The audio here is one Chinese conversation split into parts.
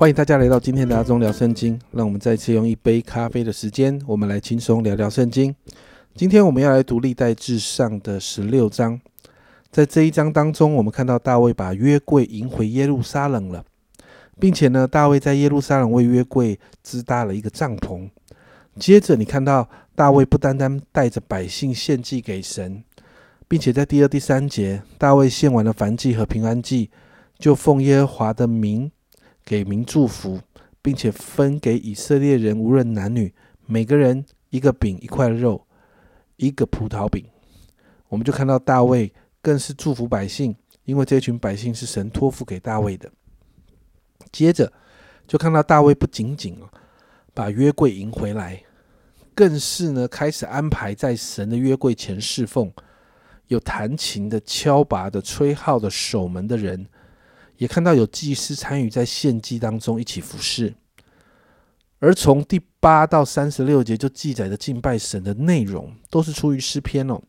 欢迎大家来到今天的阿忠聊圣经。让我们再次用一杯咖啡的时间，我们来轻松聊聊圣经。今天我们要来读历代至上的十六章。在这一章当中，我们看到大卫把约柜迎回耶路撒冷了，并且呢，大卫在耶路撒冷为约柜支搭了一个帐篷。接着，你看到大卫不单单带着百姓献祭给神，并且在第二、第三节，大卫献完了燔祭和平安祭，就奉耶和华的名。给民祝福，并且分给以色列人，无论男女，每个人一个饼、一块肉、一个葡萄饼。我们就看到大卫更是祝福百姓，因为这群百姓是神托付给大卫的。接着就看到大卫不仅仅把约柜迎回来，更是呢开始安排在神的约柜前侍奉，有弹琴的、敲拔的、吹号的、守门的人。也看到有祭司参与在献祭当中一起服侍，而从第八到三十六节就记载的敬拜神的内容，都是出于诗篇哦。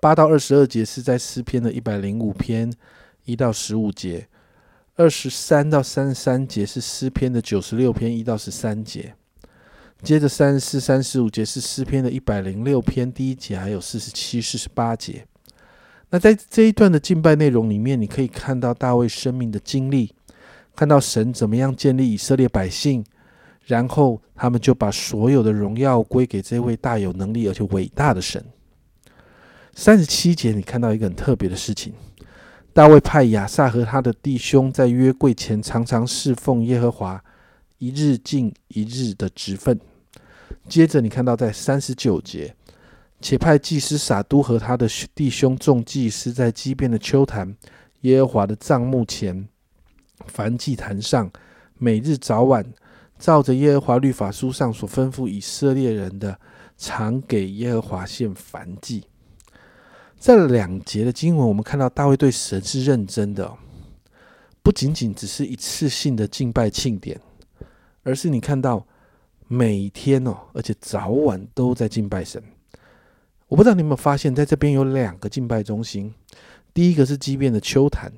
八到二十二节是在诗篇的一百零五篇一到十五节，二十三到三十三节是诗篇的九十六篇一到十三节，接着三十四、三十五节是诗篇的一百零六篇第一节，还有四十七、四十八节。那在这一段的敬拜内容里面，你可以看到大卫生命的经历，看到神怎么样建立以色列百姓，然后他们就把所有的荣耀归给这位大有能力而且伟大的神。三十七节，你看到一个很特别的事情：大卫派亚萨和他的弟兄在约柜前常常侍奉耶和华，一日敬一日的职分。接着，你看到在三十九节。且派祭司撒都和他的弟兄众祭司在基变的秋坛耶和华的帐幕前燔祭坛上，每日早晚照着耶和华律法书上所吩咐以色列人的，常给耶和华献燔祭。这两节的经文，我们看到大卫对神是认真的，不仅仅只是一次性的敬拜庆典，而是你看到每天哦，而且早晚都在敬拜神。我不知道你有没有发现，在这边有两个敬拜中心。第一个是基变的丘坛，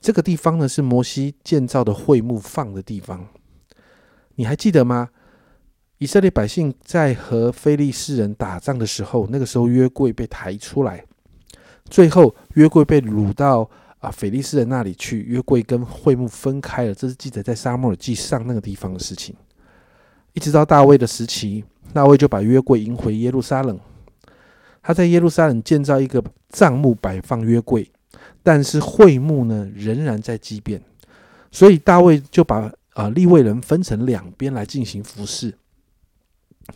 这个地方呢是摩西建造的会幕放的地方。你还记得吗？以色列百姓在和非利士人打仗的时候，那个时候约柜被抬出来，最后约柜被掳到啊菲利士人那里去，约柜跟会幕分开了。这是记载在沙漠耳记上那个地方的事情。一直到大卫的时期，大卫就把约柜迎回耶路撒冷。他在耶路撒冷建造一个帐幕，摆放约柜，但是会幕呢仍然在畸变，所以大卫就把啊立位人分成两边来进行服侍。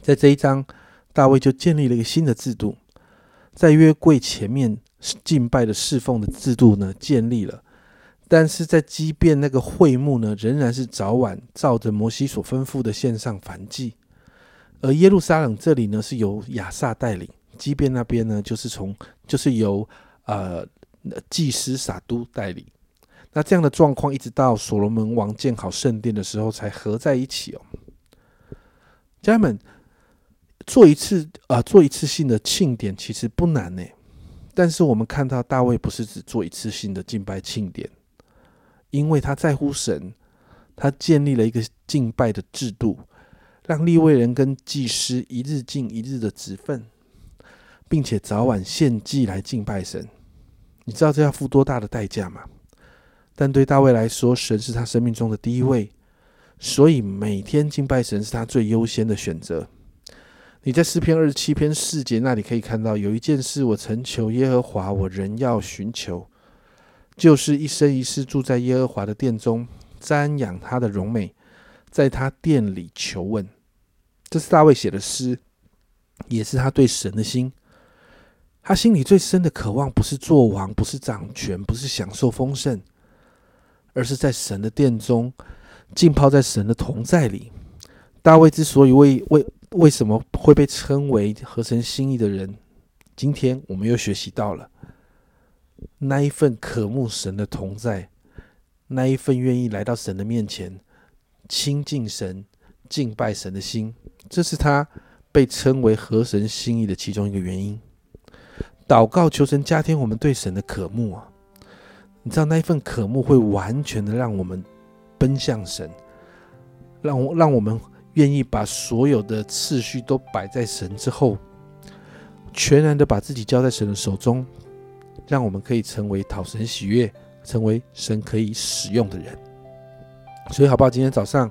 在这一章，大卫就建立了一个新的制度，在约柜前面敬拜的侍奉的制度呢建立了，但是在畸变那个会幕呢仍然是早晚照着摩西所吩咐的献上燔祭，而耶路撒冷这里呢是由亚萨带领。基变那边呢，就是从就是由呃祭司撒都带领，那这样的状况一直到所罗门王建好圣殿的时候才合在一起哦。家人们做一次啊做一次性的庆典其实不难呢，但是我们看到大卫不是只做一次性的敬拜庆典，因为他在乎神，他建立了一个敬拜的制度，让立位人跟祭司一日敬一日的职分。并且早晚献祭来敬拜神，你知道这要付多大的代价吗？但对大卫来说，神是他生命中的第一位，所以每天敬拜神是他最优先的选择。你在诗篇二十七篇四节那里可以看到，有一件事我曾求耶和华，我仍要寻求，就是一生一世住在耶和华的殿中，瞻仰他的荣美，在他殿里求问。这是大卫写的诗，也是他对神的心。他心里最深的渴望，不是做王，不是掌权，不是享受丰盛，而是在神的殿中浸泡在神的同在里。大卫之所以为为为什么会被称为合神心意的人，今天我们又学习到了那一份渴慕神的同在，那一份愿意来到神的面前亲近神、敬拜神的心，这是他被称为合神心意的其中一个原因。祷告求神加添我们对神的渴慕啊！你知道那一份渴慕会完全的让我们奔向神，让我让我们愿意把所有的次序都摆在神之后，全然的把自己交在神的手中，让我们可以成为讨神喜悦、成为神可以使用的人。所以，好不好？今天早上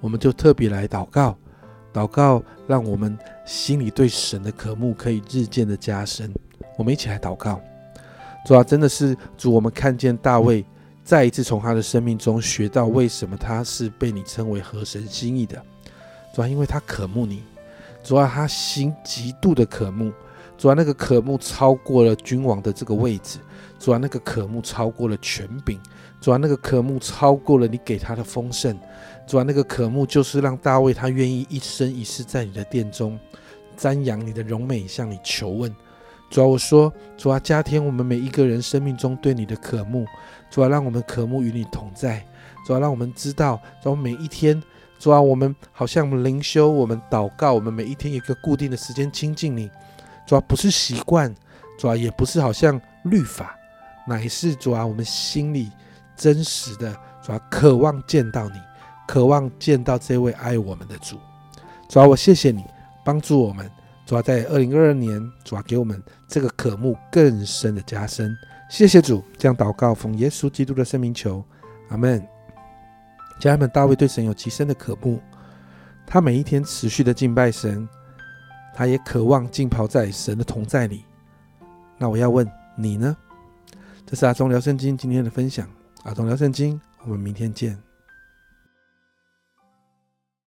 我们就特别来祷告，祷告让我们心里对神的渴慕可以日渐的加深。我们一起来祷告。主啊，真的是主，我们看见大卫再一次从他的生命中学到为什么他是被你称为合神心意的。主啊，因为他渴慕你。主啊，他心极度的渴慕。主啊，那个渴慕超过了君王的这个位置。主啊，那个渴慕超过了权柄。主啊，那个渴慕超过了你给他的丰盛。主啊，那个渴慕就是让大卫他愿意一生一世在你的殿中瞻仰你的荣美，向你求问。主啊，我说，主啊，加添我们每一个人生命中对你的渴慕。主啊，让我们渴慕与你同在。主啊，让我们知道，主啊，每一天，主啊，我们好像灵修，我们祷告，我们每一天有一个固定的时间亲近你。主啊，不是习惯，主啊，也不是好像律法，乃是主啊，我们心里真实的主啊，渴望见到你，渴望见到这位爱我们的主。主啊，我谢谢你帮助我们。主要在二零二二年，主要给我们这个渴慕更深的加深。谢谢主，这样祷告奉耶稣基督的圣名求，阿门。家人们，大卫对神有极深的渴慕，他每一天持续的敬拜神，他也渴望浸泡在神的同在里。那我要问你呢？这是阿忠聊圣经今天的分享，阿忠聊圣经，我们明天见。